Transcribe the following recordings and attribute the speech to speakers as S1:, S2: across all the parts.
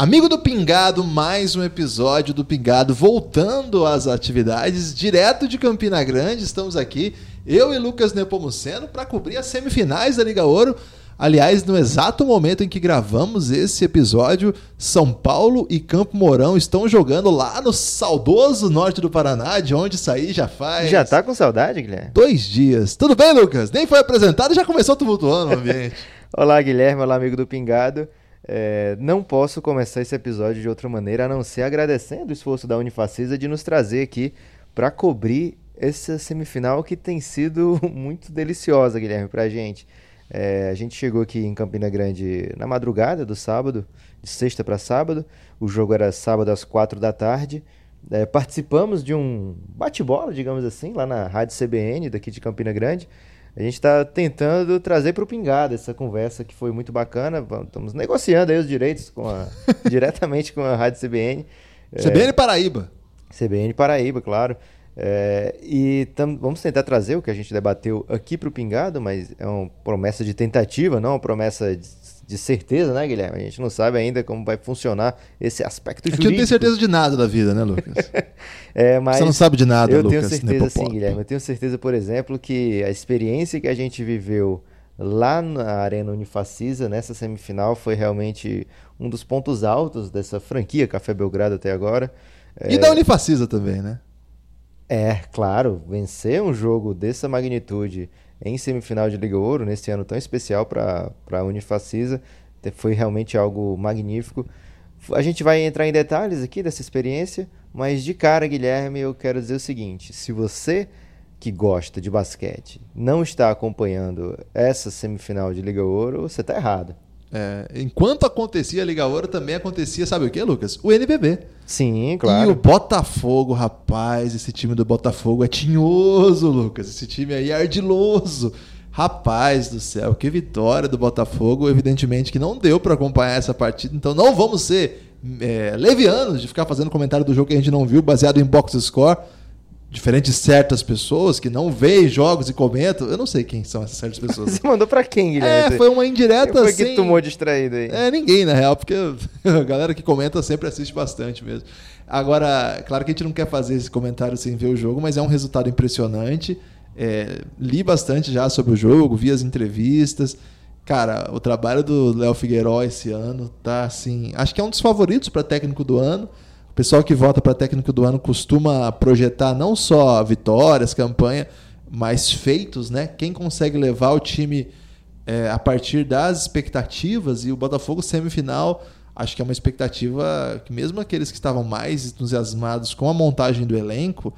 S1: Amigo do Pingado, mais um episódio do Pingado voltando às atividades direto de Campina Grande. Estamos aqui, eu e Lucas Nepomuceno, para cobrir as semifinais da Liga Ouro. Aliás, no exato momento em que gravamos esse episódio, São Paulo e Campo Mourão estão jogando lá no saudoso norte do Paraná, de onde saí já faz.
S2: Já tá com saudade, Guilherme?
S1: Dois dias. Tudo bem, Lucas? Nem foi apresentado e já começou tumultuando o ambiente.
S2: Olá, Guilherme. Olá, amigo do Pingado. É, não posso começar esse episódio de outra maneira a não ser agradecendo o esforço da Unifacisa de nos trazer aqui para cobrir essa semifinal que tem sido muito deliciosa, Guilherme, para a gente. É, a gente chegou aqui em Campina Grande na madrugada do sábado, de sexta para sábado. O jogo era sábado às quatro da tarde. É, participamos de um bate-bola, digamos assim, lá na Rádio CBN daqui de Campina Grande. A gente está tentando trazer para o Pingado essa conversa que foi muito bacana. Estamos negociando aí os direitos com a, diretamente com a Rádio CBN.
S1: CBN é, Paraíba.
S2: CBN Paraíba, claro. É, e tam, vamos tentar trazer o que a gente debateu aqui para o Pingado, mas é uma promessa de tentativa, não uma promessa de, de, certeza, né, Guilherme? A gente não sabe ainda como vai funcionar esse aspecto jurídico. A gente
S1: não tem certeza de nada da vida, né, Lucas?
S2: é, mas
S1: Você não sabe de nada,
S2: eu
S1: Lucas.
S2: Eu tenho certeza, sim, Guilherme. Eu tenho certeza, por exemplo, que a experiência que a gente viveu lá na Arena Unifacisa, nessa semifinal, foi realmente um dos pontos altos dessa franquia Café Belgrado até agora.
S1: E é... da Unifacisa também, né?
S2: É, claro, vencer um jogo dessa magnitude em semifinal de Liga Ouro, nesse ano tão especial para a Unifacisa, foi realmente algo magnífico. A gente vai entrar em detalhes aqui dessa experiência, mas de cara, Guilherme, eu quero dizer o seguinte: se você que gosta de basquete não está acompanhando essa semifinal de Liga Ouro, você está errado.
S1: É, enquanto acontecia a Liga Ouro, também acontecia, sabe o que, Lucas? O NBB.
S2: Sim, claro.
S1: E o Botafogo, rapaz, esse time do Botafogo é tinhoso, Lucas. Esse time aí é ardiloso. Rapaz do céu, que vitória do Botafogo. Evidentemente que não deu para acompanhar essa partida, então não vamos ser é, levianos de ficar fazendo comentário do jogo que a gente não viu, baseado em box score diferente de certas pessoas que não veem jogos e comentam. Eu não sei quem são essas certas pessoas.
S2: Você mandou pra quem, Guilherme?
S1: É, foi uma indireta
S2: Quem foi
S1: assim.
S2: que tomou distraído aí?
S1: É, ninguém, na real, porque a galera que comenta sempre assiste bastante mesmo. Agora, claro que a gente não quer fazer esse comentário sem ver o jogo, mas é um resultado impressionante. É, li bastante já sobre o jogo, vi as entrevistas. Cara, o trabalho do Léo Figueiró esse ano tá assim. Acho que é um dos favoritos para técnico do ano. O pessoal que vota para técnico do ano costuma projetar não só vitórias, campanha, mas feitos, né? Quem consegue levar o time é, a partir das expectativas e o Botafogo semifinal, acho que é uma expectativa que mesmo aqueles que estavam mais entusiasmados com a montagem do elenco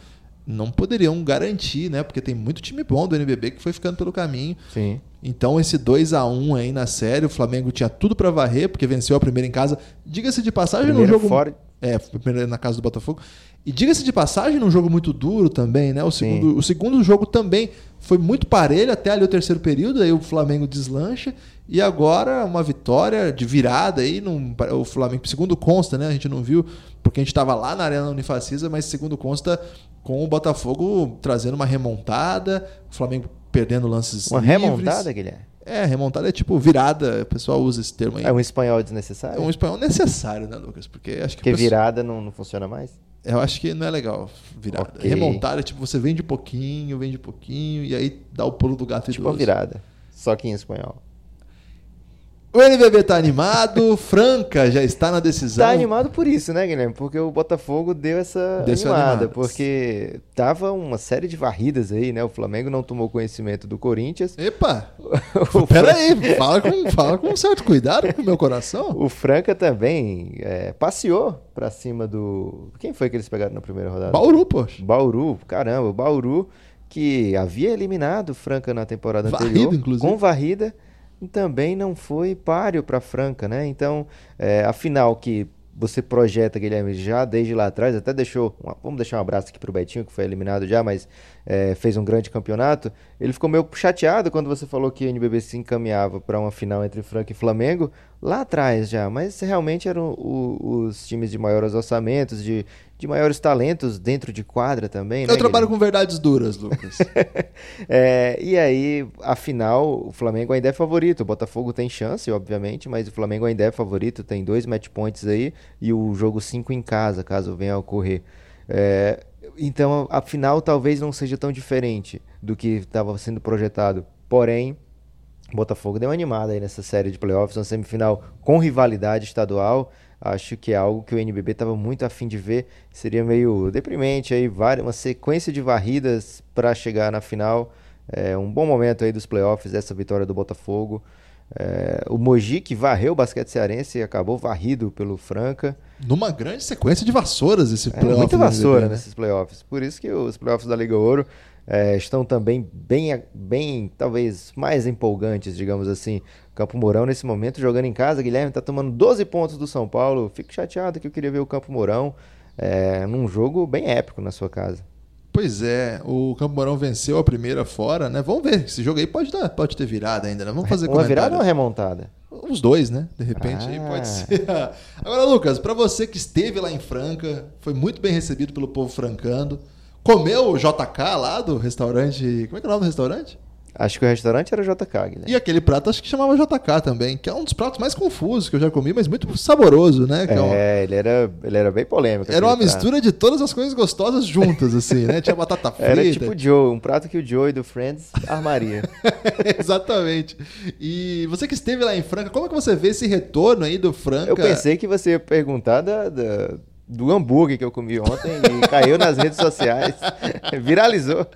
S1: não poderiam garantir, né? Porque tem muito time bom do NBB que foi ficando pelo caminho.
S2: Sim.
S1: Então esse 2 a 1 aí na série, o Flamengo tinha tudo para varrer porque venceu a primeira em casa. Diga-se de passagem
S2: Primeiro
S1: no jogo
S2: fora...
S1: é, primeiro na casa do Botafogo. E diga-se de passagem, num jogo muito duro também, né? O segundo, o segundo jogo também foi muito parelho até ali o terceiro período, aí o Flamengo deslancha. E agora uma vitória de virada aí, num, o Flamengo, segundo consta, né? A gente não viu, porque a gente estava lá na Arena Unifacisa, mas segundo consta, com o Botafogo trazendo uma remontada, o Flamengo perdendo lances
S2: Uma
S1: livres.
S2: remontada, Guilherme?
S1: É, remontada é tipo virada, o pessoal usa esse termo aí.
S2: É um espanhol desnecessário?
S1: É um espanhol necessário, né, Lucas? Porque acho que
S2: Porque
S1: pessoal...
S2: virada não, não funciona mais?
S1: Eu acho que não é legal virada.
S2: Ok.
S1: Remontada é tipo, você vende pouquinho, vende pouquinho, e aí dá o pulo do gato
S2: Tipo uma
S1: idoso.
S2: virada. Só que em espanhol.
S1: O NBB tá animado, Franca já está na decisão.
S2: Tá animado por isso, né, Guilherme? Porque o Botafogo deu essa
S1: essa
S2: animada, porque tava uma série de varridas aí, né? O Flamengo não tomou conhecimento do Corinthians.
S1: Epa!
S2: O
S1: Pera aí, fala com, fala com um certo cuidado com o meu coração.
S2: O Franca também é, passeou pra cima do. Quem foi que eles pegaram na primeira rodada?
S1: Bauru, poxa.
S2: Bauru, caramba, o Bauru que havia eliminado o Franca na temporada
S1: Varrido,
S2: anterior,
S1: inclusive.
S2: com varrida, também não foi páreo para Franca, né? Então, é, a final que você projeta, Guilherme, já desde lá atrás, até deixou, uma- vamos deixar um abraço aqui pro Betinho, que foi eliminado já, mas é, fez um grande campeonato. Ele ficou meio chateado quando você falou que o NBB se encaminhava para uma final entre Franca e Flamengo, lá atrás já, mas realmente eram o- os times de maiores orçamentos, de, de maiores talentos dentro de quadra também.
S1: Eu
S2: né,
S1: trabalho
S2: Guilherme?
S1: com verdades duras, Lucas.
S2: É, e aí, afinal, o Flamengo ainda é favorito. O Botafogo tem chance, obviamente, mas o Flamengo ainda é favorito. Tem dois match points aí e o jogo 5 em casa, caso venha a ocorrer. É, então, a final talvez não seja tão diferente do que estava sendo projetado. Porém, o Botafogo deu uma animada aí nessa série de playoffs, uma semifinal com rivalidade estadual. Acho que é algo que o NBB estava muito afim de ver. Seria meio deprimente aí, várias, uma sequência de varridas para chegar na final. É um bom momento aí dos playoffs, essa vitória do Botafogo. É, o Mogi que varreu o basquete cearense e acabou varrido pelo Franca.
S1: Numa grande sequência de vassouras esse
S2: É,
S1: playoff.
S2: muita vassoura
S1: né?
S2: nesses playoffs. Por isso que os playoffs da Liga Ouro é, estão também bem, bem, talvez mais empolgantes, digamos assim. Campo Mourão nesse momento jogando em casa. Guilherme está tomando 12 pontos do São Paulo. Fico chateado que eu queria ver o Campo Mourão é, num jogo bem épico na sua casa.
S1: Pois é, o Campo Mourão venceu a primeira fora, né? Vamos ver, esse jogo aí pode, dar, pode ter virada ainda, né? Vamos fazer
S2: Uma virada ou uma remontada?
S1: Os dois, né? De repente aí
S2: Ah.
S1: pode ser. Agora, Lucas, pra você que esteve lá em Franca, foi muito bem recebido pelo povo francando, comeu o JK lá do restaurante. Como é que é o nome do restaurante?
S2: Acho que o restaurante era JK, Guilherme.
S1: E aquele prato acho que chamava JK também, que é um dos pratos mais confusos que eu já comi, mas muito saboroso, né? Que é
S2: É, ele era, ele era bem polêmico.
S1: Era uma
S2: prato.
S1: mistura de todas as coisas gostosas juntas, assim, né? Tinha batata frita.
S2: Era tipo o Joe, um prato que o Joey do Friends armaria.
S1: Exatamente. E você que esteve lá em Franca, como é que você vê esse retorno aí do Franca?
S2: Eu pensei que você ia perguntar da, da- do hambúrguer que eu comi ontem e caiu nas redes sociais. Viralizou.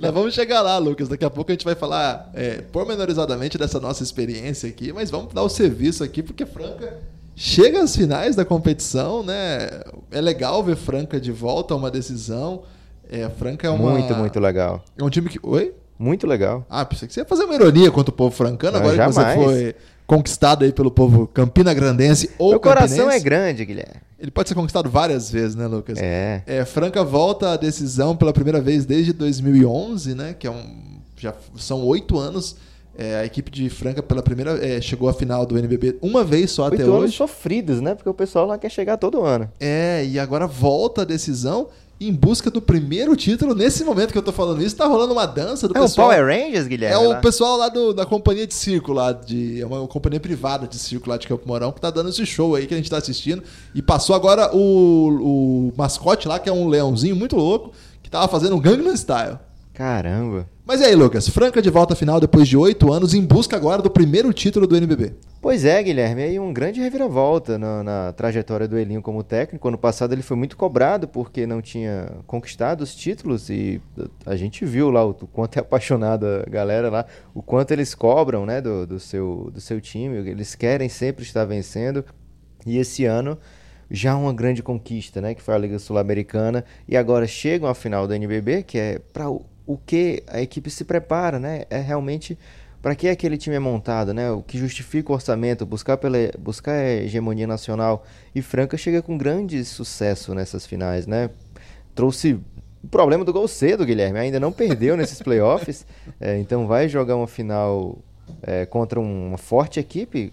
S1: Nós vamos chegar lá, Lucas. Daqui a pouco a gente vai falar é, pormenorizadamente dessa nossa experiência aqui, mas vamos dar o serviço aqui, porque Franca chega às finais da competição, né? É legal ver Franca de volta a uma decisão. É, Franca é uma...
S2: Muito, muito legal.
S1: É um time que... Oi?
S2: Muito legal.
S1: Ah, pensei que você ia fazer uma ironia contra o povo francano,
S2: Não,
S1: agora que você
S2: jamais.
S1: foi conquistado aí pelo povo campina grandense ou
S2: Meu coração é grande, Guilherme.
S1: Ele pode ser conquistado várias vezes, né, Lucas?
S2: É.
S1: É, Franca volta à decisão pela primeira vez desde 2011, né? Que é um, já são oito anos. É, a equipe de Franca pela primeira é, chegou à final do NBB uma vez só até
S2: Oito anos
S1: hoje.
S2: sofridos, né? Porque o pessoal lá quer chegar todo ano.
S1: É, e agora volta a decisão em busca do primeiro título. Nesse momento que eu tô falando isso, tá rolando uma dança do
S2: É o
S1: pessoal.
S2: Power Rangers, Guilherme?
S1: É o
S2: lá?
S1: pessoal lá do- da companhia de circo lá, de, é uma companhia privada de circo lá de Campo Mourão que tá dando esse show aí que a gente tá assistindo. E passou agora o, o mascote lá, que é um leãozinho muito louco, que tava fazendo um Gangnam Style.
S2: Caramba.
S1: Mas e aí, Lucas? Franca de volta à final depois de oito anos, em busca agora do primeiro título do NBB.
S2: Pois é, Guilherme, aí um grande reviravolta na, na trajetória do Elinho como técnico. Ano passado ele foi muito cobrado porque não tinha conquistado os títulos e a gente viu lá o, quanto é apaixonada a galera lá, o quanto eles cobram né, do, do, seu, do seu time, eles querem sempre estar vencendo. E esse ano já uma grande conquista, né, que foi a Liga Sul-Americana, e agora chegam à final do NBB, que é para o, que a equipe se prepara, né? É realmente para que aquele time é montado, né? O que justifica o orçamento, buscar pela buscar a hegemonia nacional. E Franca chega com grande sucesso nessas finais, né? Trouxe o problema do gol cedo, Guilherme. Ainda não perdeu nesses playoffs, é, então vai jogar uma final é, contra uma forte equipe.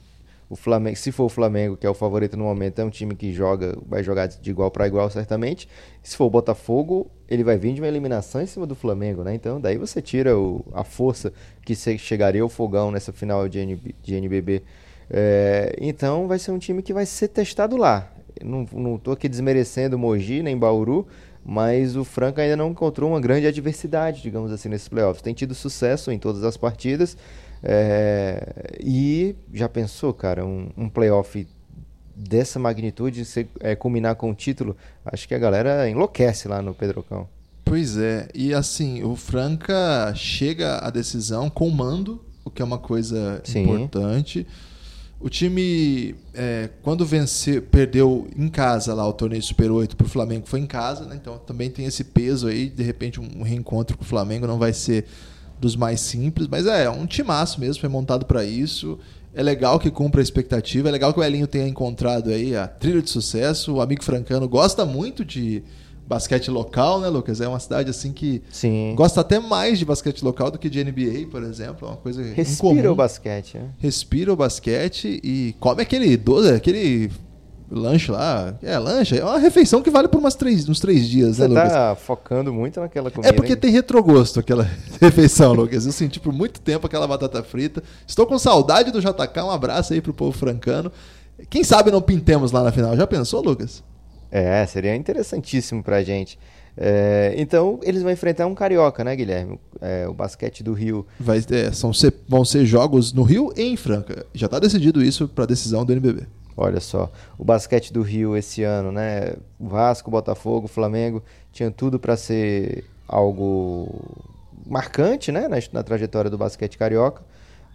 S2: O Flamengo, se for o Flamengo, que é o favorito no momento, é um time que joga, vai jogar de igual para igual certamente. Se for o Botafogo, ele vai vir de uma eliminação em cima do Flamengo, né? Então, daí você tira o- a força que chegaria ao fogão nessa final de, NB, de NBB. É, então, vai ser um time que vai ser testado lá. Não, não tô aqui desmerecendo Mogi nem Bauru, mas o Franca ainda não encontrou uma grande adversidade, digamos assim, nesses playoffs. Tem tido sucesso em todas as partidas. É, e já pensou, cara, um, um playoff dessa magnitude, se, é, culminar com o título, acho que a galera enlouquece lá no Pedrocão.
S1: Pois é, e assim, o Franca chega à decisão com mando, o que é uma coisa
S2: Sim.
S1: importante. O time, é, quando venceu, perdeu em casa lá o torneio Super 8 pro Flamengo, foi em casa, né? Então também tem esse peso aí. De repente, um reencontro com o Flamengo não vai ser dos mais simples, mas é, é um timaço mesmo, foi montado para isso. É legal que cumpra a expectativa, é legal que o Elinho tenha encontrado aí a trilha de sucesso. O amigo francano gosta muito de basquete local, né, Lucas? É uma cidade assim que
S2: Sim.
S1: gosta até mais de basquete local do que de NBA, por exemplo. É uma coisa
S2: Respira
S1: incomum.
S2: o basquete, né?
S1: Respira o basquete e come aquele doce, aquele lanche lá. É, lanche. É uma refeição que vale por umas três, uns três dias,
S2: Você
S1: né, Lucas?
S2: tá focando muito naquela comida.
S1: É porque
S2: hein?
S1: tem retrogosto aquela refeição, Lucas. Eu senti por muito tempo aquela batata frita. Estou com saudade do JK. Um abraço aí pro povo francano. Quem sabe não pintemos lá na final. Já pensou, Lucas?
S2: É, seria interessantíssimo pra gente. É, então, eles vão enfrentar um carioca, né, Guilherme? É, o basquete do Rio.
S1: Vai, é, são, vão ser jogos no Rio e em Franca. Já está decidido isso para decisão do NBB.
S2: Olha só, o basquete do Rio esse ano, né? Vasco, Botafogo, Flamengo, tinha tudo para ser algo marcante, né? Na, na trajetória do basquete carioca.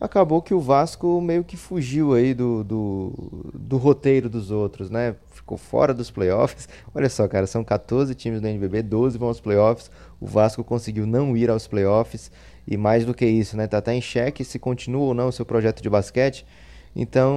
S2: Acabou que o Vasco meio que fugiu aí do, do, do roteiro dos outros, né? Ficou fora dos playoffs. Olha só, cara, são 14 times do NBB, 12 vão aos playoffs. O Vasco conseguiu não ir aos playoffs. E mais do que isso, né? Tá até em xeque se continua ou não o seu projeto de basquete. Então,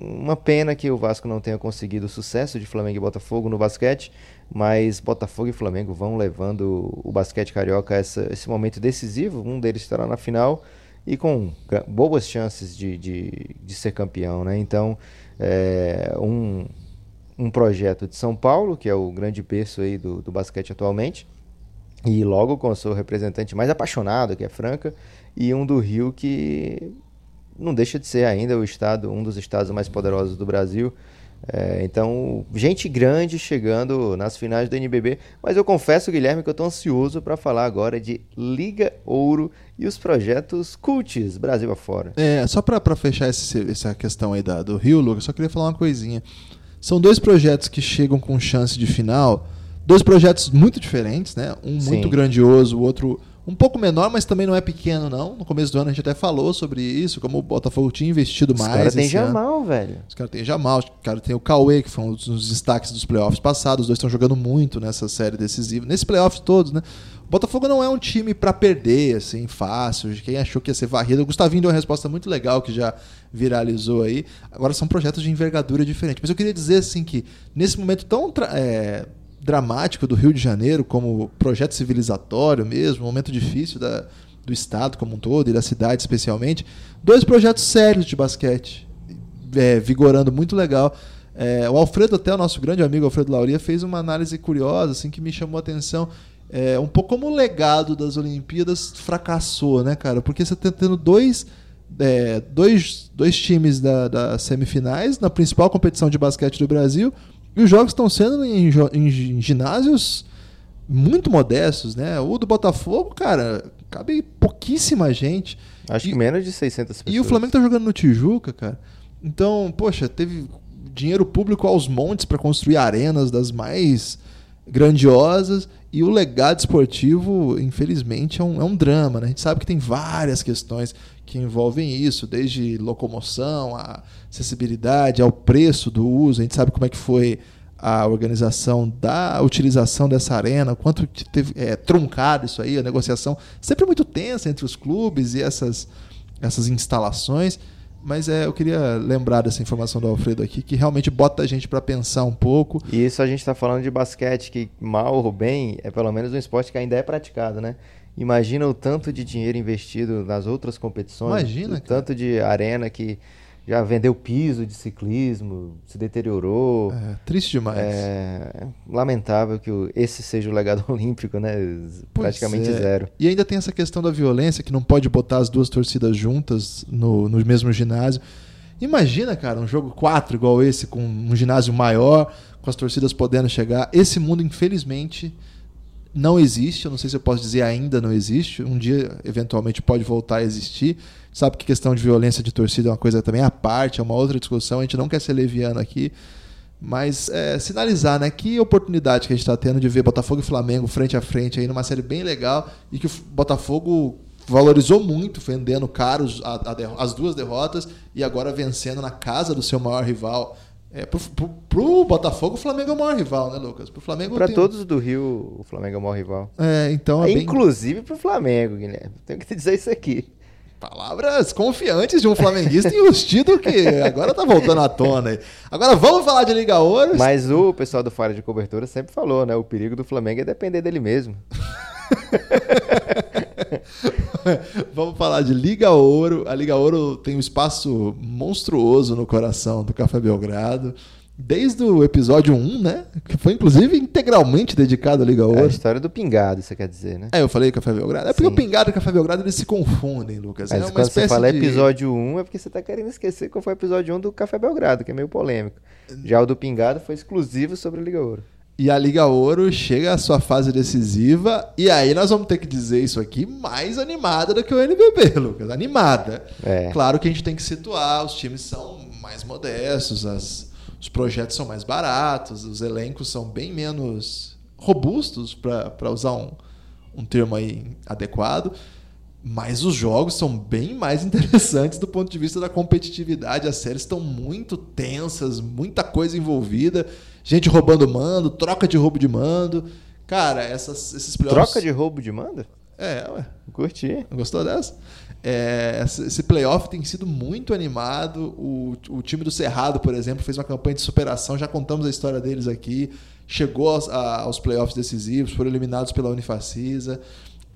S2: uma pena que o Vasco não tenha conseguido o sucesso de Flamengo e Botafogo no basquete, mas Botafogo e Flamengo vão levando o basquete carioca a essa- esse momento decisivo. Um deles estará na final e com boas chances de, de, de ser campeão, né? Então, é um, um projeto de São Paulo, que é o grande berço aí do, do basquete atualmente, e logo com o seu representante mais apaixonado, que é Franca, e um do Rio que não deixa de ser ainda o estado, um dos estados mais poderosos do Brasil. É, então, gente grande chegando nas finais do NBB. Mas eu confesso, Guilherme, que eu estou ansioso para falar agora de Liga Ouro e os projetos Cults Brasil afora.
S1: É, só para fechar esse- essa questão aí da, do Rio, Lucas, só queria falar uma coisinha. São dois projetos que chegam com chance de final, dois projetos muito diferentes, né? Um
S2: Sim.
S1: muito grandioso, o outro um pouco menor, mas também não é pequeno, não. No começo do ano a gente até falou sobre isso, como o Botafogo tinha investido
S2: Os
S1: mais.
S2: caras têm
S1: ano.
S2: Jamal, velho.
S1: Os caras têm Jamal, os caras têm o Cauê, que foi um dos destaques dos playoffs passados. Os dois estão jogando muito nessa série decisiva. Nesses playoffs todos, né? O Botafogo não é um time pra perder, assim, fácil. Quem achou que ia ser varrido. O Gustavinho deu uma resposta muito legal que já viralizou aí. Agora são projetos de envergadura diferente. Mas eu queria dizer, assim, que nesse momento tão é, dramático do Rio de Janeiro, como projeto civilizatório mesmo, momento difícil da, do Estado como um todo e da cidade especialmente, dois projetos sérios de basquete é, vigorando muito legal. É, o Alfredo, até o nosso grande amigo Alfredo Lauria, fez uma análise curiosa, assim, que me chamou a atenção. É, um pouco como o legado das Olimpíadas fracassou, né, cara? Porque você tá tendo dois, é, dois, dois times da, das semifinais na principal competição de basquete do Brasil e os jogos estão sendo em, em ginásios muito modestos, né? O do Botafogo, cara, cabe pouquíssima gente.
S2: Acho
S1: E-
S2: que menos de 600 pessoas.
S1: e o Flamengo tá jogando no Tijuca, cara. Então, poxa, teve dinheiro público aos montes para construir arenas das mais grandiosas e o legado esportivo, infelizmente, é um, é um drama. Né? A gente sabe que tem várias questões que envolvem isso, desde locomoção, a acessibilidade, ao preço do uso. A gente sabe como é que foi a organização da utilização dessa arena, quanto teve é, truncado isso aí, a negociação sempre muito tensa entre os clubes e essas, essas instalações. Mas é, eu queria lembrar dessa informação do Alfredo aqui, que realmente bota a gente para pensar um pouco.
S2: E isso a gente está falando de basquete, que mal ou bem é pelo menos um esporte que ainda é praticado, né? Imagina o tanto de dinheiro investido nas outras competições,
S1: Imagina,
S2: o
S1: cara.
S2: tanto de arena que já vendeu piso de ciclismo, se deteriorou.
S1: É, triste demais.
S2: É lamentável que esse seja o legado olímpico, né?
S1: Pois
S2: Praticamente
S1: é.
S2: zero.
S1: E ainda tem essa questão da violência, que não pode botar as duas torcidas juntas no, no mesmo ginásio. Imagina, cara, um jogo 4 igual esse, com um ginásio maior, com as torcidas podendo chegar. Esse mundo, infelizmente, não existe. Eu não sei se eu posso dizer ainda não existe. Um dia, eventualmente, pode voltar a existir. Sabe que questão de violência de torcida é uma coisa também à parte, é uma outra discussão. A gente não quer ser leviano aqui. Mas é, sinalizar, né? Que oportunidade que a gente está tendo de ver Botafogo e Flamengo frente a frente aí numa série bem legal e que o Botafogo valorizou muito, vendendo caros a- a as duas derrotas e agora vencendo na casa do seu maior rival. É, pro, pro, pro Botafogo, o Flamengo é o maior rival, né, Lucas? Pro Flamengo
S2: Para
S1: tem-
S2: todos do Rio, o Flamengo é o maior rival.
S1: É, então é bem...
S2: Inclusive pro Flamengo, Guilherme. Tenho que te dizer isso aqui.
S1: Palavras confiantes de um flamenguista enrustido que agora tá voltando à tona aí. Agora vamos falar de Liga Ouro.
S2: Mas o pessoal do Fora de Cobertura sempre falou, né? O perigo do Flamengo é depender dele mesmo.
S1: Vamos falar de Liga Ouro. A Liga Ouro tem um espaço monstruoso no coração do Café Belgrado. desde o episódio 1, né? Que foi inclusive integralmente dedicado à Liga Ouro. É a
S2: história do pingado, você quer dizer, né?
S1: É, eu falei Café Belgrado. É porque Sim. o pingado e o Café Belgrado eles se confundem, Lucas.
S2: Mas
S1: é
S2: quando você fala de... episódio 1 é porque você tá querendo esquecer qual foi o episódio 1 do Café Belgrado, que é meio polêmico. Já o do pingado foi exclusivo sobre a Liga Ouro.
S1: E a Liga Ouro chega à sua fase decisiva, e aí nós vamos ter que dizer isso aqui mais animada do que o NBB, Lucas. Animada. É. Claro que a gente tem que situar, os times são mais modestos, as, os projetos são mais baratos, os elencos são bem menos robustos, para usar um, um termo aí adequado. Mas os jogos são bem mais interessantes do ponto de vista da competitividade. As séries estão muito tensas, muita coisa envolvida gente roubando mando, troca de roubo de mando. Cara, essas, esses
S2: playoffs. Troca de roubo de mando?
S1: É, ué.
S2: Curti.
S1: Gostou dessa? É, esse playoff tem sido muito animado. O, o time do Cerrado, por exemplo, fez uma campanha de superação. Já contamos a história deles aqui. Chegou aos, a, aos playoffs decisivos, foram eliminados pela Unifacisa.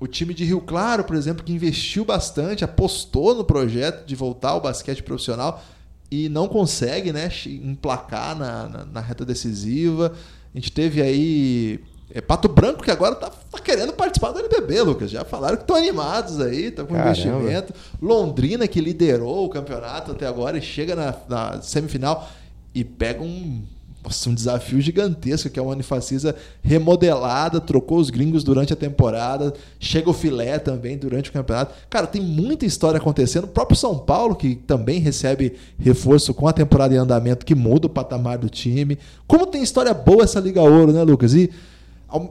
S1: O time de Rio Claro, por exemplo, que investiu bastante, apostou no projeto de voltar ao basquete profissional, e não consegue né, emplacar na, na, na reta decisiva. A gente teve aí é, Pato Branco, que agora tá, tá, querendo participar do NBB, Lucas. Já falaram que estão animados aí, tá com Caramba. investimento. Londrina, que liderou o campeonato até agora e chega na, na semifinal e pega um nossa, um desafio gigantesco, que é uma Unifacisa remodelada, trocou os gringos durante a temporada, chega o filé também durante o campeonato. Cara, tem muita história acontecendo. O próprio São Paulo, que também recebe reforço com a temporada em andamento, que muda o patamar do time. Como tem história boa essa Liga Ouro, né, Lucas? E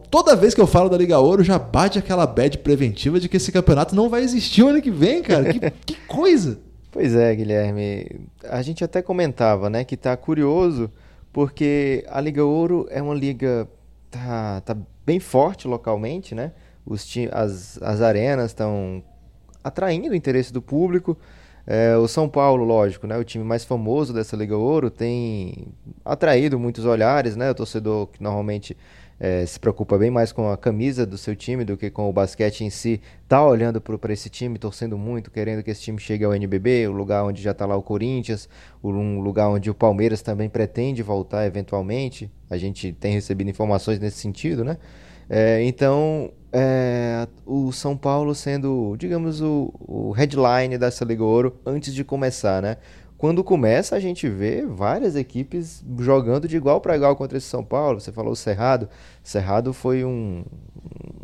S1: toda vez que eu falo da Liga Ouro, já bate aquela bad preventiva de que esse campeonato não vai existir o ano que vem, cara. que, que coisa!
S2: Pois é, Guilherme. A gente até comentava, né, que tá curioso porque a Liga Ouro é uma liga tá, tá bem forte localmente, né? Os as, as arenas estão atraindo o interesse do público. É, o São Paulo, lógico, né, o time mais famoso dessa Liga Ouro, tem atraído muitos olhares, né? O torcedor que normalmente é, se preocupa bem mais com a camisa do seu time do que com o basquete em si, tá olhando para esse time, torcendo muito, querendo que esse time chegue ao NBB, o lugar onde já está lá o Corinthians, um lugar onde o Palmeiras também pretende voltar eventualmente. A gente tem recebido informações nesse sentido, né? É, então, é, o São Paulo sendo, digamos, o, o headline dessa Liga Ouro antes de começar, né? Quando começa a gente vê várias equipes jogando de igual para igual contra esse São Paulo. Você falou o Cerrado. Cerrado foi um,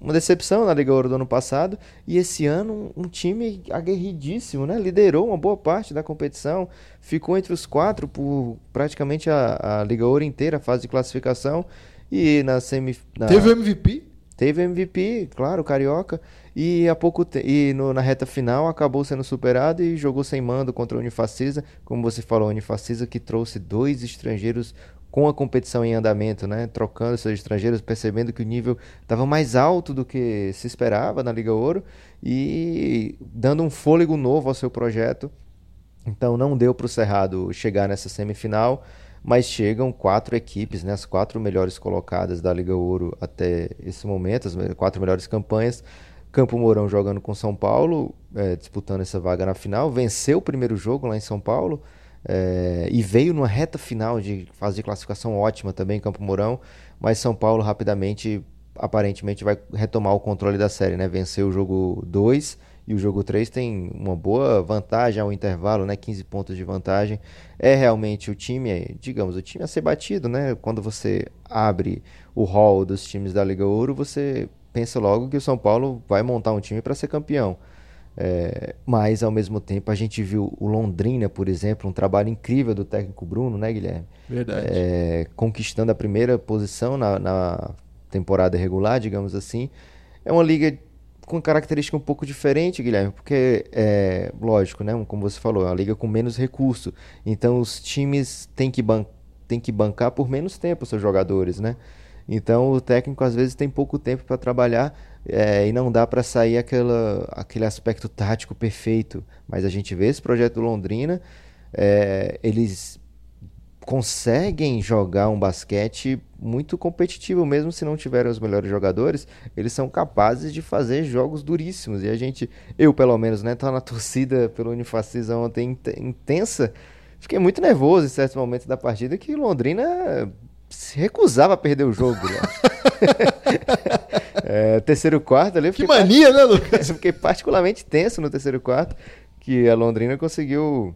S2: uma decepção na Liga Ouro do ano passado e esse ano um, time aguerridíssimo, né? Liderou uma boa parte da competição, ficou entre os quatro por praticamente a, a Liga Ouro inteira, a fase de classificação e na semi. Na...
S1: Teve o MVP?
S2: Teve MVP, claro, Carioca. E há pouco te... e no, na reta final acabou sendo superado e jogou sem mando contra o Unifacisa, como você falou, a Unifacisa que trouxe dois estrangeiros com a competição em andamento, né? Trocando seus estrangeiros, percebendo que o nível estava mais alto do que se esperava na Liga Ouro e dando um fôlego novo ao seu projeto. Então não deu para o Cerrado chegar nessa semifinal mas chegam quatro equipes, né, as quatro melhores colocadas da Liga Ouro até esse momento, as quatro melhores campanhas. Campo Mourão jogando com São Paulo, é, disputando essa vaga na final, venceu o primeiro jogo lá em São Paulo é, e veio numa reta final de fase de classificação ótima também, Campo Mourão, mas São Paulo rapidamente, aparentemente, vai retomar o controle da série, né? Venceu o jogo 2 e o jogo 3 tem uma boa vantagem ao intervalo, né? 15 pontos de vantagem. É realmente o time, digamos, o time a ser batido, né? Quando você abre o hall dos times da Liga Ouro, você pensa logo que o São Paulo vai montar um time para ser campeão. É, mas ao mesmo tempo a gente viu o Londrina, por exemplo, um trabalho incrível do técnico Bruno, né, Guilherme?
S1: Verdade.
S2: É, conquistando a primeira posição na, na temporada regular, digamos assim. É uma liga com característica um pouco diferente, Guilherme, porque é lógico, né? Como você falou, é uma liga com menos recurso. Então os times têm que, ban têm que bancar por menos tempo seus jogadores, né? Então o técnico às vezes tem pouco tempo para trabalhar é, e não dá para sair aquela, aquele aspecto tático perfeito. Mas a gente vê esse projeto do Londrina, é, eles conseguem jogar um basquete muito competitivo, mesmo se não tiverem os melhores jogadores, eles são capazes de fazer jogos duríssimos. E a gente, eu pelo menos, né, tá na torcida pelo Unifacisa ontem intensa, fiquei muito nervoso em certos momentos da partida que Londrina se recusava a perder o jogo. Né? é, terceiro quarto ali.
S1: Que mania, part... né, Lucas?
S2: fiquei particularmente tenso no terceiro quarto, que a Londrina conseguiu.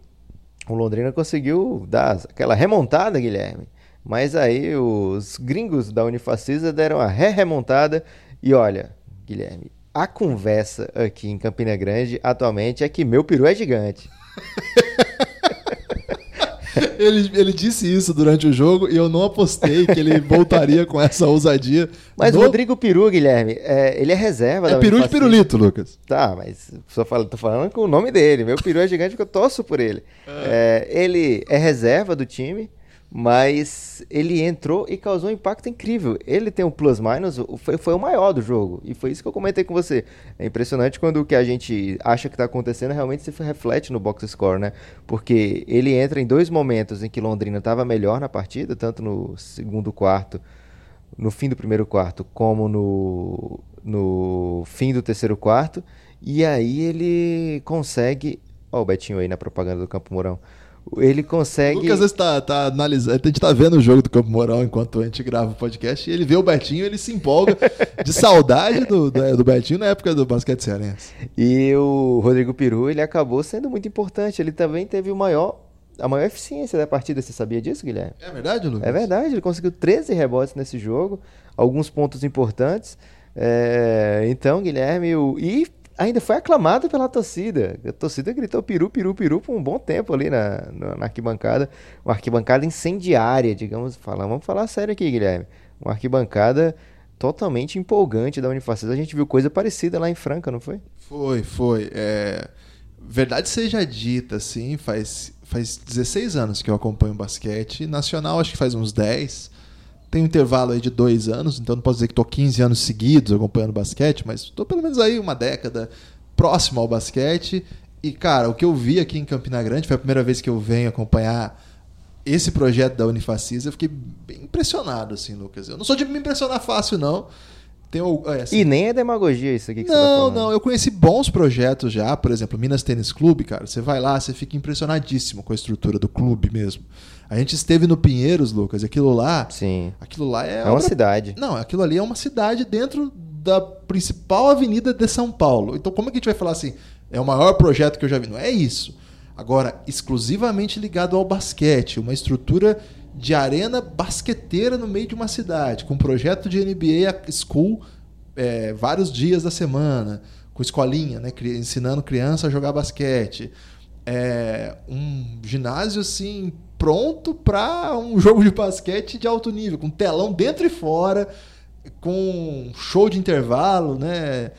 S2: O Londrina conseguiu dar aquela remontada, Guilherme. Mas aí os gringos da Unifacisa deram a ré-remontada. E olha, Guilherme, a conversa aqui em Campina Grande atualmente é que meu peru é gigante.
S1: ele, ele disse isso durante o jogo e eu não apostei que ele voltaria com essa ousadia.
S2: Mas o no... Rodrigo Peru, Guilherme, é, ele é reserva
S1: é da Peru de pirulito, Lucas.
S2: Tá, mas só falo, tô falando com o nome dele. Meu peru é gigante porque eu torço por ele. É. É, ele é reserva do time mas ele entrou e causou um impacto incrível. Ele tem um plus-minus, foi, foi o maior do jogo. E foi isso que eu comentei com você. É impressionante quando o que a gente acha que está acontecendo realmente se reflete no box score, né? Porque ele entra em dois momentos em que Londrina estava melhor na partida, tanto no segundo quarto, no fim do primeiro quarto, como no, no fim do terceiro quarto. E aí ele consegue. Ó, o Betinho aí na propaganda do Campo Mourão ele consegue. O
S1: Lucas vezes tá, tá analisando. A gente tá vendo o jogo do Campo Moral enquanto a gente grava o podcast e ele vê o Betinho ele se empolga de saudade do, do, do, Betinho na época do basquete cearense.
S2: E o Rodrigo Peru ele acabou sendo muito importante. Ele também teve o maior. A maior eficiência da partida, você sabia disso, Guilherme?
S1: É verdade, Lucas?
S2: É verdade, ele conseguiu 13 rebotes nesse jogo, alguns pontos importantes. É, então, Guilherme, o, e ainda foi aclamado pela torcida. A torcida gritou peru, peru, peru por um bom tempo ali na, na, arquibancada. Uma arquibancada incendiária, digamos. Falar. Vamos falar sério aqui, Guilherme. Uma arquibancada totalmente empolgante da Unifacisa. A gente viu coisa parecida lá em Franca, não foi?
S1: Foi, foi. É... Verdade seja dita, assim, faz, faz 16 anos que eu acompanho basquete. Nacional, acho que faz uns 10 tem um intervalo aí de dois anos, então não posso dizer que estou 15 anos seguidos acompanhando basquete, mas estou pelo menos aí uma década próximo ao basquete. E, cara, o que eu vi aqui em Campina Grande, foi a primeira vez que eu venho acompanhar esse projeto da Unifacisa, eu fiquei bem impressionado, assim, Lucas. Eu não sou de me impressionar fácil, não.
S2: Tem o, é, assim, e nem é demagogia isso aqui que
S1: não,
S2: você tá
S1: falando. Não, não. Eu conheci bons projetos já. Por exemplo, Minas Tênis Clube, cara. Você vai lá, você fica impressionadíssimo com a estrutura do clube mesmo. A gente esteve no Pinheiros, Lucas, aquilo lá.
S2: Sim.
S1: Aquilo lá é.
S2: É uma cidade.
S1: Não, aquilo ali é uma cidade dentro da principal avenida de São Paulo. Então, como é que a gente vai falar assim? É o maior projeto que eu já vi? Não é isso. Agora, exclusivamente ligado ao basquete, uma estrutura de arena basqueteira no meio de uma cidade, com um projeto de NBA School é, vários dias da semana, com escolinha, né, ensinando criança a jogar basquete. É, um ginásio assim pronto para um jogo de basquete de alto nível, com telão dentro e fora, com show de intervalo, né?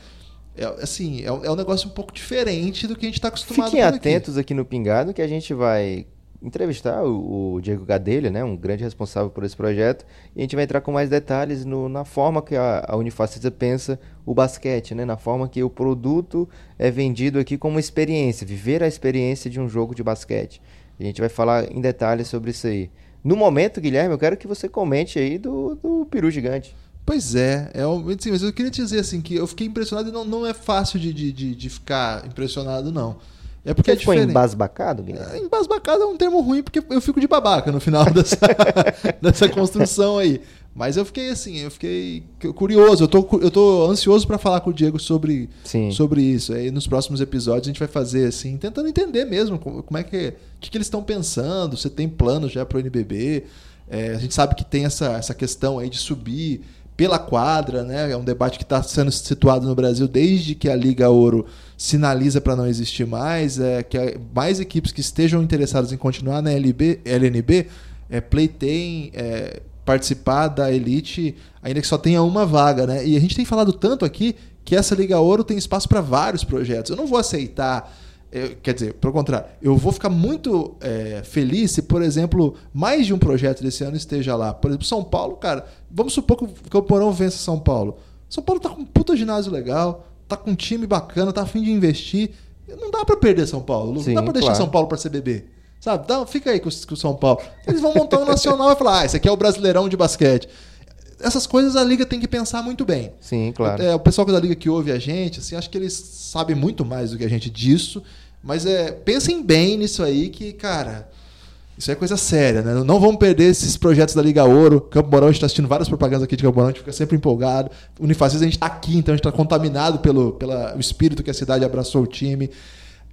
S1: É, assim, é, é um negócio um pouco diferente do que a gente está acostumado
S2: Fiquem atentos aqui. aqui no Pingado que a gente vai entrevistar o, o, Diego Gadelha, né, um grande responsável por esse projeto, e a gente vai entrar com mais detalhes no, na forma que a, a Unifacisa pensa o basquete, né, na forma que o produto é vendido aqui como experiência, viver a experiência de um jogo de basquete. A gente vai falar em detalhes sobre isso aí. No momento, Guilherme, eu quero que você comente aí do, do peru gigante.
S1: Pois é, é assim, mas eu queria te dizer assim que eu fiquei impressionado e não, não é fácil de, de, de ficar impressionado, não.
S2: É porque Você é foi embasbacado, Guilherme?
S1: É, embasbacado é um termo ruim porque eu fico de babaca no final dessa, dessa construção aí. Mas eu fiquei assim, eu fiquei curioso, eu tô, eu tô ansioso para falar com o Diego sobre, sobre isso. Aí nos próximos episódios a gente vai fazer assim, tentando entender mesmo como, como é que, que, que eles estão pensando, se tem planos já para o NBB. É, a gente sabe que tem essa, essa questão aí de subir pela quadra, né? É um debate que está sendo situado no Brasil desde que a Liga Ouro sinaliza para não existir mais, é, que mais equipes que estejam interessadas em continuar na LB, LNB é, pleiteiem é, participar da elite, ainda que só tenha uma vaga, né? E a gente tem falado tanto aqui que essa Liga Ouro tem espaço para vários projetos. Eu não vou aceitar eu, quer dizer, pelo contrário, eu vou ficar muito é, feliz se, por exemplo, mais de um projeto desse ano esteja lá. Por exemplo, São Paulo, cara, vamos supor que o Camporão vença São Paulo. São Paulo tá com um puta ginásio legal, tá com um time bacana, tá afim de investir. Não dá para perder São Paulo, Sim, não dá para deixar São Paulo para CBB. Sabe? Dá, fica aí com, com o São Paulo. Eles vão montar um nacional e falar: ah, esse aqui é o Brasileirão de basquete essas coisas a liga tem que pensar muito bem.
S2: Sim, claro.
S1: É, o pessoal da liga que ouve a gente, assim, acho que eles sabem muito mais do que a gente disso. Mas é, pensem bem nisso aí que, cara, Isso é coisa séria, né? Não vamos perder esses projetos da Liga Ouro. Campo Mourão, a gente está assistindo várias propagandas aqui de Campo Mourão, a gente fica sempre empolgado. Unifacisa, a gente está aqui, então a gente está contaminado pelo, pelo espírito que a cidade abraçou o time.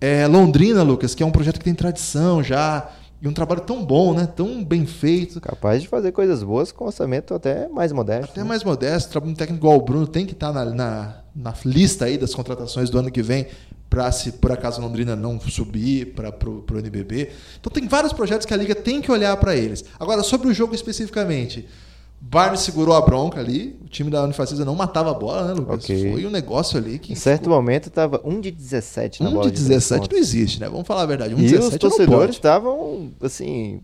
S1: É, Londrina, Lucas, que é um projeto que tem tradição já. E um trabalho tão bom, né? Tão bem feito.
S2: Capaz de fazer coisas boas com orçamento até mais modesto.
S1: Até
S2: né?
S1: mais modesto. Um técnico igual o Bruno tem que estar tá na, na, na lista aí das contratações do ano que vem para se por acaso Londrina não subir para o NBB. Então tem vários projetos que a liga tem que olhar para eles. Agora sobre o jogo especificamente, Barnes segurou a bronca ali, o time da Unifacisa não matava a bola, né, Lucas?
S2: Okay.
S1: Foi um negócio ali que.
S2: Em certo ficou... momento estava 1 de 17 na
S1: um
S2: bola.
S1: 1 de 17 não existe, né? Vamos falar a verdade. 1
S2: e
S1: 17
S2: os torcedores estavam, assim,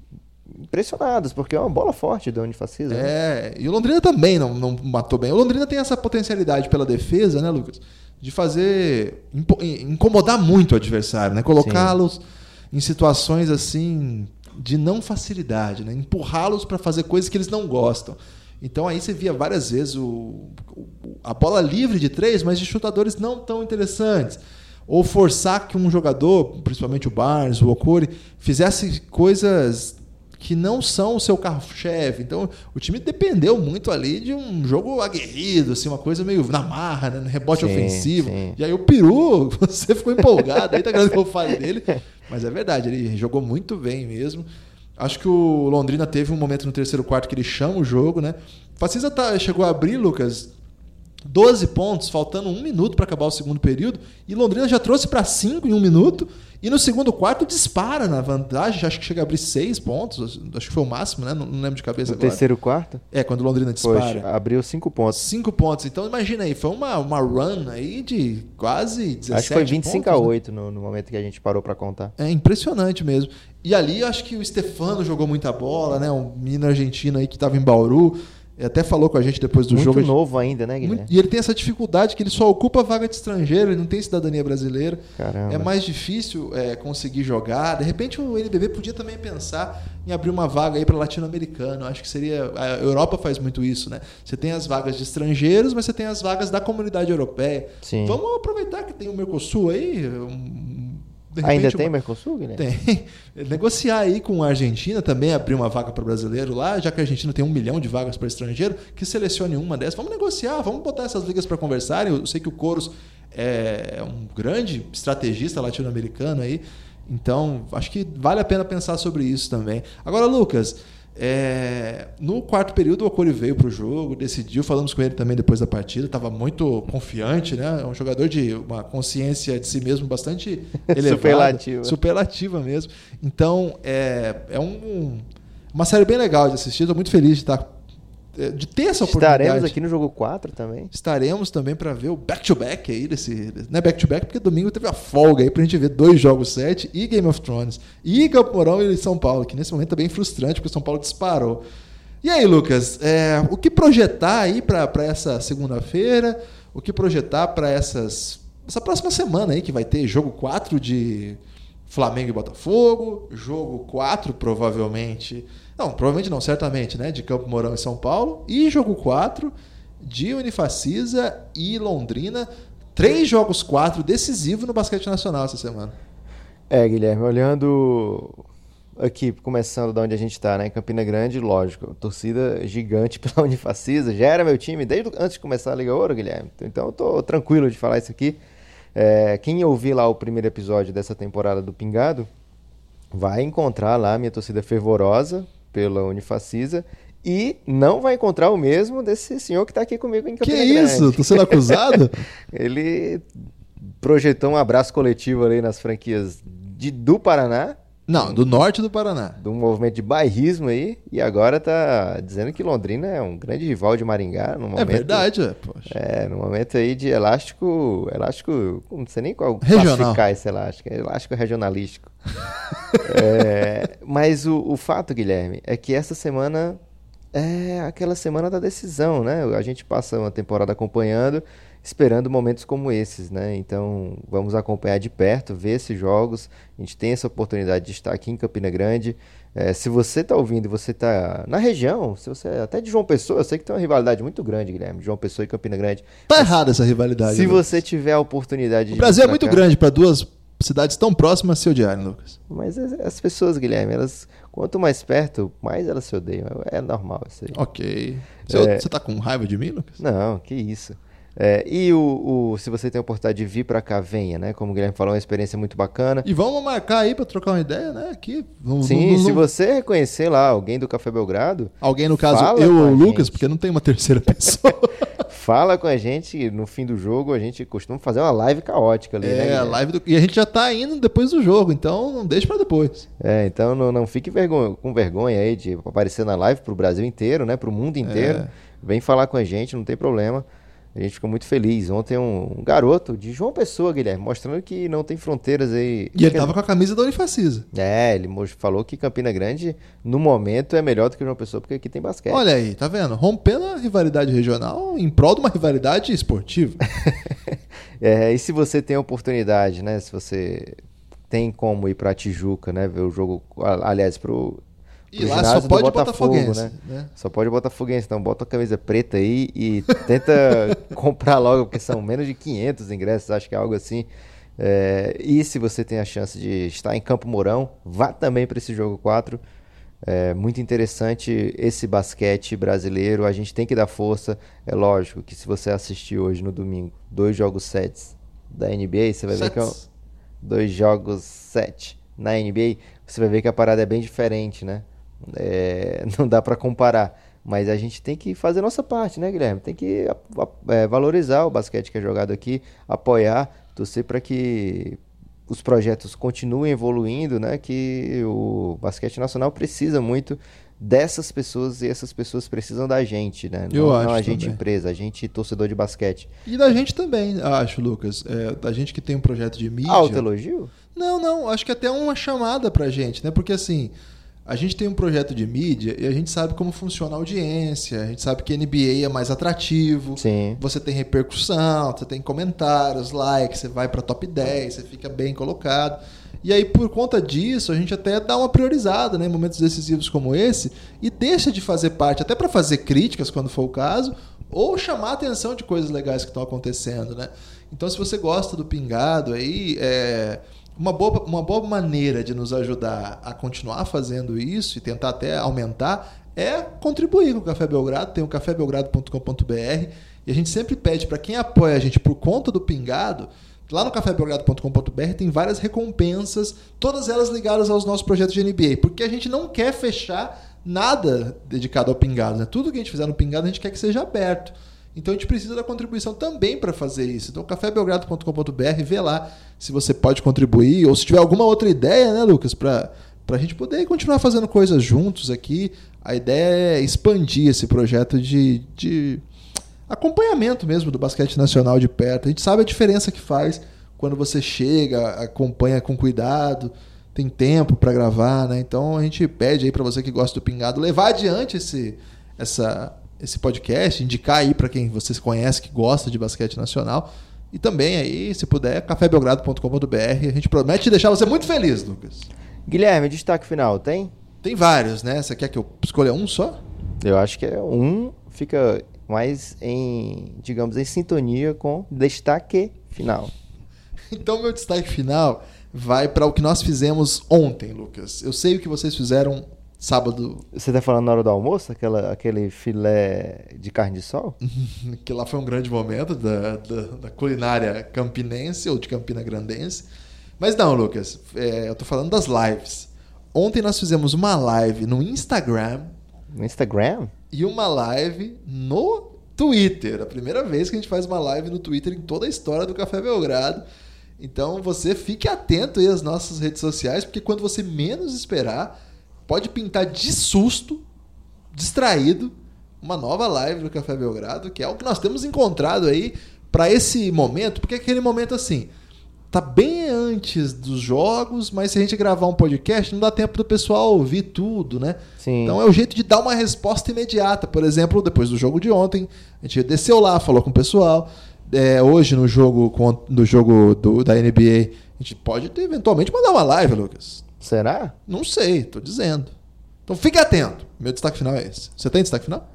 S2: impressionados, porque é uma bola forte da Unifacisa.
S1: Né? É, né? e o Londrina também não, não matou bem. O Londrina tem essa potencialidade pela defesa, né, Lucas? De fazer. incomodar muito o adversário, né? Colocá-los em situações assim de não facilidade, né? empurrá-los para fazer coisas que eles não gostam. Então aí você via várias vezes o, a bola livre de três, mas de chutadores não tão interessantes. Ou forçar que um jogador, principalmente o Barnes, o Okori, fizesse coisas que não são o seu carro-chefe. Então, o time dependeu muito ali de um jogo aguerrido, assim, uma coisa meio na marra, né? no rebote sim, ofensivo. Sim. E aí o Peru, você ficou empolgado, aí tá querendo que eu fale dele. Mas é verdade, ele jogou muito bem mesmo. Acho que o Londrina teve um momento no terceiro quarto que ele chama o jogo, né? Facisa tá, chegou a abrir, Lucas, 12 pontos, faltando um minuto para acabar o segundo período, e Londrina já trouxe para 5 em um minuto, e no segundo quarto dispara na vantagem, acho que chega a abrir 6 pontos, acho que foi o máximo, né? Não, não lembro de cabeça
S2: no
S1: agora.
S2: terceiro quarto?
S1: É, quando Londrina dispara.
S2: Poxa, abriu 5 pontos.
S1: 5 pontos, então imagina aí, foi uma, uma run aí de quase 17
S2: Acho que foi 25
S1: pontos,
S2: a 8 né? no, no momento que a gente parou para contar.
S1: É impressionante mesmo. E ali acho que o Stefano jogou muita bola, né? Um menino argentino aí que estava em Bauru. Até falou com a gente depois do
S2: Muito
S1: jogo.
S2: Muito novo ainda, né, Guilherme?
S1: E ele tem essa dificuldade que ele só ocupa vaga de estrangeiro, ele não tem cidadania brasileira.
S2: Caramba.
S1: É mais difícil é, conseguir jogar. De repente o NBB podia também pensar em abrir uma vaga aí para latino-americano. Acho que seria. A Europa faz muito isso, né? Você tem as vagas de estrangeiros, mas você tem as vagas da comunidade europeia.
S2: Sim.
S1: Vamos aproveitar que tem o Mercosul aí, um
S2: Ainda tem uma... Mercosul, Guilherme?
S1: Tem. Negociar aí com a Argentina também, abrir uma vaga para brasileiro lá, já que a Argentina tem um milhão de vagas para estrangeiro, que selecione uma dessas. Vamos negociar, vamos botar essas ligas para conversarem. Eu sei que o Coros é um grande estrategista latino-americano aí, então acho que vale a pena pensar sobre isso também. Agora, Lucas, é, no quarto período, o Okori veio para o jogo, decidiu. Falamos com ele também depois da partida. Estava muito confiante, né? É um jogador de uma consciência de si mesmo bastante elevada,
S2: superlativa.
S1: superlativa mesmo. Então, é, é um, uma série bem legal de assistir. Estou muito feliz de estar de ter essa oportunidade.
S2: Estaremos aqui no jogo 4 também.
S1: Estaremos também para ver o back-to-back aí desse. Não é back-to-back, porque domingo teve a folga aí pra gente ver dois jogos 7 e Game of Thrones. E Campo Mourão e São Paulo, que nesse momento é bem frustrante, porque o São Paulo disparou. E aí, Lucas, é, o que projetar aí para essa segunda-feira? O que projetar para essas. Essa próxima semana aí, que vai ter jogo 4 de Flamengo e Botafogo, jogo 4, provavelmente não, provavelmente não, certamente, né? De Campo Mourão e São Paulo. E jogo 4 de Unifacisa e Londrina. Três jogos 4 decisivo no basquete nacional essa semana.
S2: É, Guilherme, olhando aqui, começando da onde a gente está, né? Em Campina Grande, lógico, torcida gigante pela Unifacisa. Já era meu time desde antes de começar a Liga Ouro, Guilherme. Então eu tô tranquilo de falar isso aqui. É, quem ouvir lá o primeiro episódio dessa temporada do Pingado vai encontrar lá a minha torcida fervorosa pela Unifacisa e não vai encontrar o mesmo desse senhor que está aqui comigo em Campina
S1: Que
S2: Grande.
S1: isso? Tô sendo acusado?
S2: Ele projetou um abraço coletivo ali nas franquias de, do Paraná.
S1: Não, do norte do Paraná.
S2: Do movimento de bairrismo aí. E agora tá dizendo que Londrina é um grande rival de Maringá. No é momento,
S1: é verdade, é, poxa.
S2: É, no momento aí de elástico. Elástico. Não sei nem qual
S1: Regional.
S2: classificar esse elástico. É elástico regionalístico. é, mas o, o fato, Guilherme, é que essa semana é aquela semana da decisão, né? A gente passa uma temporada acompanhando esperando momentos como esses, né? Então vamos acompanhar de perto, ver esses jogos. A gente tem essa oportunidade de estar aqui em Campina Grande. É, se você está ouvindo, você está na região, se você até de João Pessoa, eu sei que tem uma rivalidade muito grande, Guilherme, João Pessoa e Campina Grande.
S1: Tá errada essa rivalidade.
S2: Se você tiver a oportunidade,
S1: o Brasil é muito cá, grande para duas cidades tão próximas se odiarem, Lucas.
S2: Mas as, as pessoas, Guilherme, elas quanto mais perto, mais elas se odeiam. É normal isso aí.
S1: Ok. Você,
S2: É.
S1: você tá com raiva de mim, Lucas?
S2: Não, que isso. É, e o, o- se você tem a oportunidade de vir pra cá, venha, né? Como o Guilherme falou, é uma experiência muito bacana.
S1: E vamos marcar aí pra trocar uma ideia, né? Aqui. Vamos,
S2: Sim,
S1: vamos-
S2: se
S1: vamos-
S2: você reconhecer lá alguém do Café Belgrado,
S1: Alguém, no caso, eu ou o Lucas,
S2: gente.
S1: porque não tem uma terceira pessoa.
S2: fala com a gente. No fim do jogo, a gente costuma fazer uma live caótica ali, né?
S1: é, a
S2: Guilherme?
S1: live do... E a gente já tá indo depois do jogo, então não deixe pra depois.
S2: É, então não, não fique vergonha- com vergonha aí de aparecer na live pro Brasil inteiro, né? Pro mundo inteiro.
S1: É.
S2: Vem falar com a gente, não tem problema. A gente fica muito feliz. Ontem um, um garoto de João Pessoa, Guilherme, mostrando que não tem fronteiras aí.
S1: E ele tava com a camisa da Unifacisa.
S2: É, ele falou que Campina Grande, no momento, é melhor do que João Pessoa, porque aqui tem basquete.
S1: Olha aí, tá vendo? Rompendo a rivalidade regional em prol de uma rivalidade esportiva.
S2: É, e se você tem a oportunidade, né? Se você tem como ir pra Tijuca, né? Ver o jogo, aliás, pro,
S1: E lá só pode
S2: Botafogo,
S1: botafoguense.
S2: né?
S1: Né?
S2: Só pode Botafoguense, então bota a camisa preta aí e tenta comprar logo, porque são menos de 500 ingressos, acho que é algo assim. É, e se você tem a chance de estar em Campo Mourão, vá também para esse jogo 4. É muito interessante esse basquete brasileiro, a gente tem que dar força. É lógico que se você assistir hoje no domingo dois jogos sets da NBA, você vai ver que é um,
S1: Sets.
S2: dois jogos sete na NBA, você vai ver que a parada é bem diferente, né? É, não dá pra comparar, mas a gente tem que fazer a nossa parte, né, Guilherme? Tem que é, valorizar o basquete que é jogado aqui, apoiar, torcer para que os projetos continuem evoluindo, né? Que o basquete nacional precisa muito dessas pessoas e essas pessoas precisam da gente, né?
S1: Eu
S2: não,
S1: acho
S2: não a gente
S1: também.
S2: empresa, a gente torcedor de basquete.
S1: E da gente também, acho, Lucas. É, da gente que tem um projeto de mídia.
S2: Alto elogio?
S1: Não, não, acho que até uma chamada pra gente, né? Porque assim, a gente tem um projeto de mídia e a gente sabe como funciona a audiência, a gente sabe que NBA é mais atrativo.
S2: Sim.
S1: Você tem repercussão, você tem comentários, likes, você vai pra top 10, você fica bem colocado. E aí, por conta disso, a gente até dá uma priorizada né, em momentos decisivos como esse e deixa de fazer parte, até para fazer críticas quando for o caso, ou chamar a atenção de coisas legais que estão acontecendo. Né? Então, se você gosta do Pingado aí, é, uma, boa, uma boa maneira de nos ajudar a continuar fazendo isso e tentar até aumentar é contribuir com o Café Belgrado. Tem o cafébelgrado.com.br e a gente sempre pede para quem apoia a gente por conta do Pingado. Lá no cafébelgrado.com.br tem várias recompensas, todas elas ligadas aos nossos projetos de NBA, porque a gente não quer fechar nada dedicado ao Pingado. Né? Tudo que a gente fizer no Pingado a gente quer que seja aberto. Então a gente precisa da contribuição também para fazer isso. Então cafébelgrado.com.br, vê lá se você pode contribuir ou se tiver alguma outra ideia, né, Lucas, para a gente poder continuar fazendo coisas juntos aqui. A ideia é expandir esse projeto de, de acompanhamento mesmo do basquete nacional de perto. A gente sabe a diferença que faz quando você chega, acompanha com cuidado, tem tempo para gravar, né? Então a gente pede aí para você que gosta do Pingado levar adiante esse essa esse podcast, indicar aí para quem vocês conhecem que gosta de basquete nacional. E também aí, se puder, cafébelgrado.com.br. A gente promete deixar você muito feliz, Lucas.
S2: Guilherme, destaque final, tem?
S1: Tem vários, né? Você quer que eu escolha um só?
S2: Eu acho que é um fica mais em, digamos, em sintonia com destaque final.
S1: Então, meu destaque final vai para o que nós fizemos ontem, Lucas. Eu sei o que vocês fizeram sábado,
S2: Você tá falando na hora do almoço, aquela, aquele filé de carne de sol?
S1: que lá foi um grande momento da, da, da culinária campinense ou de Campina Grandense. Mas não, Lucas, é, eu tô falando das lives. Ontem nós fizemos uma live no Instagram
S2: No Instagram?
S1: e uma live no Twitter. A primeira vez que a gente faz uma live no Twitter em toda a história do Café Belgrado. Então você fique atento aí às nossas redes sociais, porque quando você menos esperar, pode pintar de susto, distraído, uma nova live do Café Belgrado, que é o que nós temos encontrado aí para esse momento, porque é aquele momento assim, tá bem antes dos jogos, mas se a gente gravar um podcast, não dá tempo do pessoal ouvir tudo, né?
S2: Sim.
S1: Então é o jeito de dar uma resposta imediata. Por exemplo, depois do jogo de ontem, a gente desceu lá, falou com o pessoal. É, hoje no jogo no jogo do- da NBA, a gente pode eventualmente mandar uma live, Lucas.
S2: Será?
S1: Não sei, tô dizendo. Então fique atento. Meu destaque final é esse. Você tem destaque final?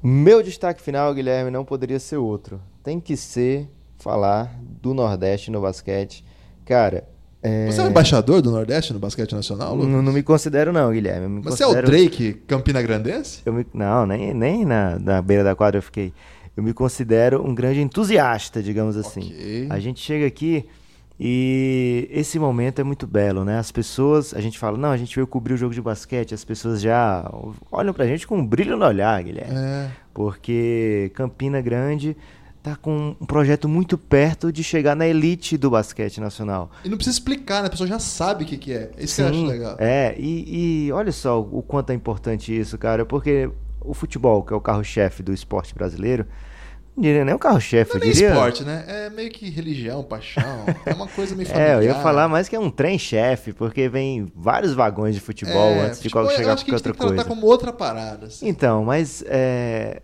S2: Meu destaque final, Guilherme, não poderia ser outro. Tem que ser falar do Nordeste no basquete. Cara,
S1: É... Você é um embaixador do Nordeste no basquete nacional, Lucas?
S2: Não, não me considero não, Guilherme. Me
S1: Você
S2: considero...
S1: é o Drake Campina Grandense?
S2: Me... Não, nem, nem na, na beira da quadra eu fiquei. Eu me considero um grande entusiasta, digamos assim. Okay. A gente chega aqui e esse momento é muito belo, né? As pessoas, a gente fala, não, a gente veio cobrir o jogo de basquete, as pessoas já olham pra gente com um brilho no olhar, Guilherme. É. Porque Campina Grande tá com um projeto muito perto de chegar na elite do basquete nacional.
S1: E não precisa explicar, né? A pessoa já sabe o que, que é. Isso Sim, que eu acho legal.
S2: É, e, e olha só o quanto é importante isso, cara, porque o futebol, que é o carro-chefe do esporte brasileiro, não diria nem o carro-chefe,
S1: eu
S2: é diria.
S1: esporte, né? É meio que religião, paixão. É uma coisa meio
S2: familiar. É, eu ia falar mais que é um trem-chefe, porque vem vários vagões de futebol é, antes de chegar qualquer outra coisa. Tem que
S1: como outra parada.
S2: Assim. Então, mas é,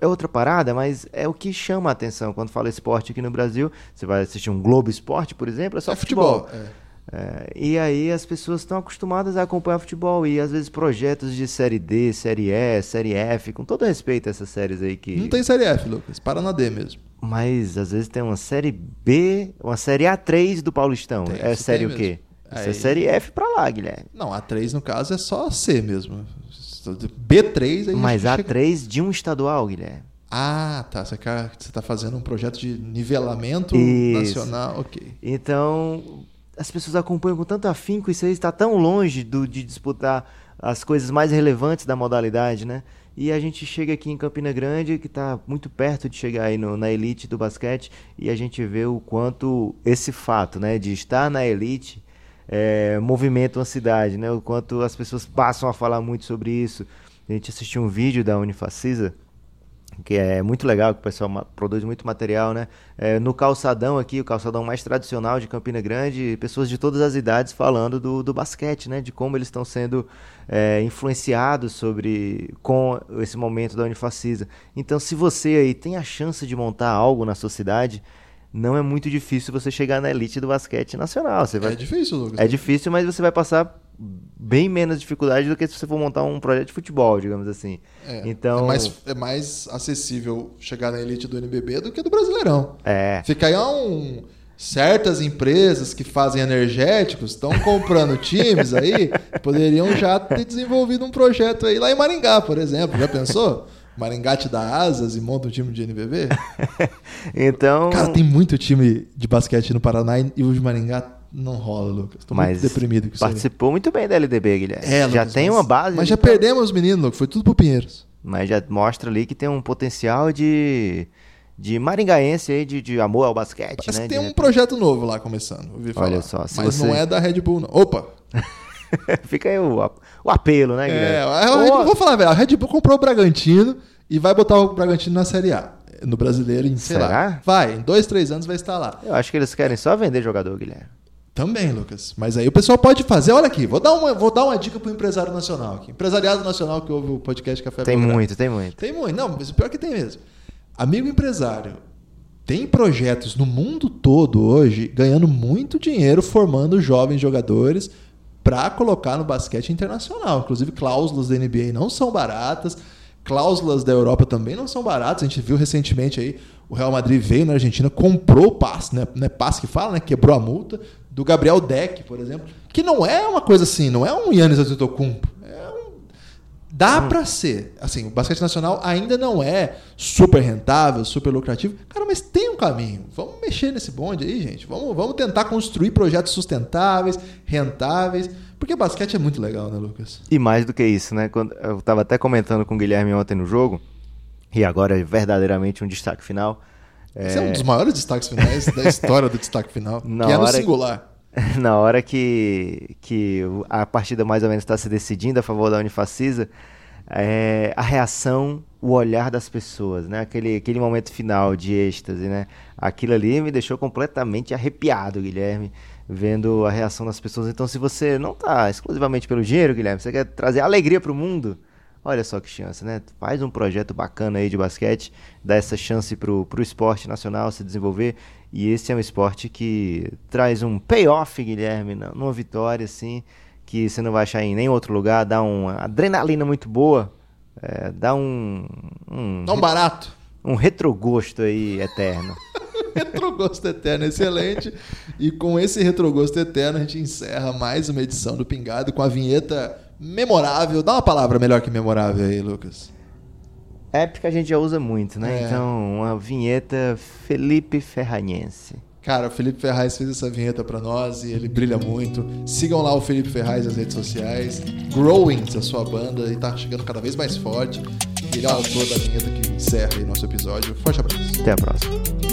S2: é outra parada, mas é o que chama a atenção quando fala esporte aqui no Brasil. Você vai assistir um Globo Esporte, por exemplo, é só é futebol. futebol é. É, e aí as pessoas estão acostumadas a acompanhar futebol e às vezes projetos de série D, série E, série F, com todo respeito a essas séries aí que.
S1: Não tem série F, Lucas, para na D mesmo.
S2: Mas às vezes tem uma série B, uma série A3 do Paulistão. Tem, é série o quê? Aí... Isso é série F pra lá, Guilherme.
S1: Não, A3 no caso é só C mesmo. B3 aí
S2: Mas A3 chega... de um estadual, Guilherme.
S1: Ah, tá. Você está fazendo um projeto de nivelamento Isso. nacional. Ok.
S2: Então, as pessoas acompanham com tanto afinco, isso aí está tão longe do, de disputar as coisas mais relevantes da modalidade, né? E a gente chega aqui em Campina Grande, que está muito perto de chegar aí no, na elite do basquete, e a gente vê o quanto esse fato, né, de estar na elite é, movimenta uma cidade, né? O quanto as pessoas passam a falar muito sobre isso. A gente assistiu um vídeo da Unifacisa, que é muito legal, que o pessoal produz muito material, né? É, no calçadão aqui, o calçadão mais tradicional de Campina Grande, pessoas de todas as idades falando do, do basquete, né? De como eles estão sendo é, influenciados sobre com esse momento da Unifacisa. Então, se você aí tem a chance de montar algo na sua cidade, não é muito difícil você chegar na elite do basquete nacional. Você vai...
S1: É difícil, Lucas.
S2: É difícil, mas você vai passar bem menos dificuldade do que se você for montar um projeto de futebol, digamos assim.
S1: É, então, é mais, é mais acessível chegar na elite do NBB do que do Brasileirão.
S2: É.
S1: Fica aí um certas empresas que fazem energéticos estão comprando times aí, poderiam já ter desenvolvido um projeto aí lá em Maringá, por exemplo. Já pensou? Maringá te dá asas e monta um time de NBB?
S2: então.
S1: Cara, tem muito time de basquete no Paraná e o de Maringá não rola, Lucas. Tô
S2: mas
S1: muito deprimido com isso.
S2: Participou aí. muito bem da LDB, Guilherme. É, Lucas, já tem
S1: mas,
S2: uma base.
S1: Mas já pra... perdemos os meninos, Lucas. Foi tudo pro Pinheiros.
S2: Mas já mostra ali que tem um potencial de de maringaense aí, de, de amor ao basquete, Parece
S1: né? tem um projeto novo lá começando, ouvi falar.
S2: Olha só,
S1: Mas
S2: você...
S1: não é da Red Bull, não. Opa!
S2: Fica aí o, o apelo, né, Guilherme? É,
S1: a, vou falar, velho, a Red Bull comprou o Bragantino e vai botar o Bragantino na Série A. No brasileiro, em
S2: Será?
S1: Vai, em dois, três anos vai estar lá.
S2: Eu acho que eles querem só vender jogador, Guilherme.
S1: Também, Lucas. Mas aí o pessoal pode fazer. Olha aqui, vou dar uma, vou dar uma dica pro empresário nacional aqui. Empresariado nacional que ouve o podcast Café
S2: Tem muito, tem muito.
S1: Tem muito. Não, mas o pior é que tem mesmo. Amigo empresário, tem projetos no mundo todo hoje ganhando muito dinheiro formando jovens jogadores para colocar no basquete internacional. Inclusive, cláusulas da NBA não são baratas, cláusulas da Europa também não são baratas. A gente viu recentemente aí o Real Madrid veio na Argentina, comprou o passe, né? Não é passe que fala, né? Quebrou a multa do Gabriel Deck, por exemplo, que não é uma coisa assim, não é um Yannis Antetokounmpo. Dá hum. para ser. Assim, o basquete nacional ainda não é super rentável, super lucrativo. Cara, mas tem um caminho. Vamos mexer nesse bonde aí, gente. Vamos, vamos tentar construir projetos sustentáveis, rentáveis. Porque basquete é muito legal, né, Lucas?
S2: E mais do que isso, né? Quando eu estava até comentando com o Guilherme ontem no jogo, e agora é verdadeiramente um destaque final.
S1: Esse é... é um dos maiores destaques finais da história do destaque final, na que é no singular.
S2: Na hora que, que a partida mais ou menos está se decidindo a favor da Unifacisa, é, a reação, o olhar das pessoas, né? Aquele, aquele momento final de êxtase, né? Aquilo ali me deixou completamente arrepiado, Guilherme, vendo a reação das pessoas. Então, se você não está exclusivamente pelo dinheiro, Guilherme, você quer trazer alegria para o mundo, Olha só que chance, né? Faz um projeto bacana aí de basquete, dá essa chance pro, pro esporte nacional se desenvolver. E esse é um esporte que traz um payoff, Guilherme, numa vitória, assim, que você não vai achar em nenhum outro lugar, dá uma adrenalina muito boa, é, dá um,
S1: um. Dá um barato.
S2: Um retrogosto aí eterno.
S1: retrogosto eterno excelente. E com esse retrogosto eterno, a gente encerra mais uma edição do Pingado com a vinheta memorável. Dá uma palavra melhor que memorável aí, Lucas.
S2: Épica a gente já usa muito, né?
S1: É.
S2: Então, uma vinheta Felipe Ferranhense.
S1: Cara, o Felipe Ferraz fez essa vinheta pra nós e ele brilha muito. Sigam lá o Felipe Ferraz nas redes sociais. Growing, a sua banda, e tá chegando cada vez mais forte. Ele é o autor da vinheta que encerra aí nosso episódio. Forte abraço.
S2: Até a próxima.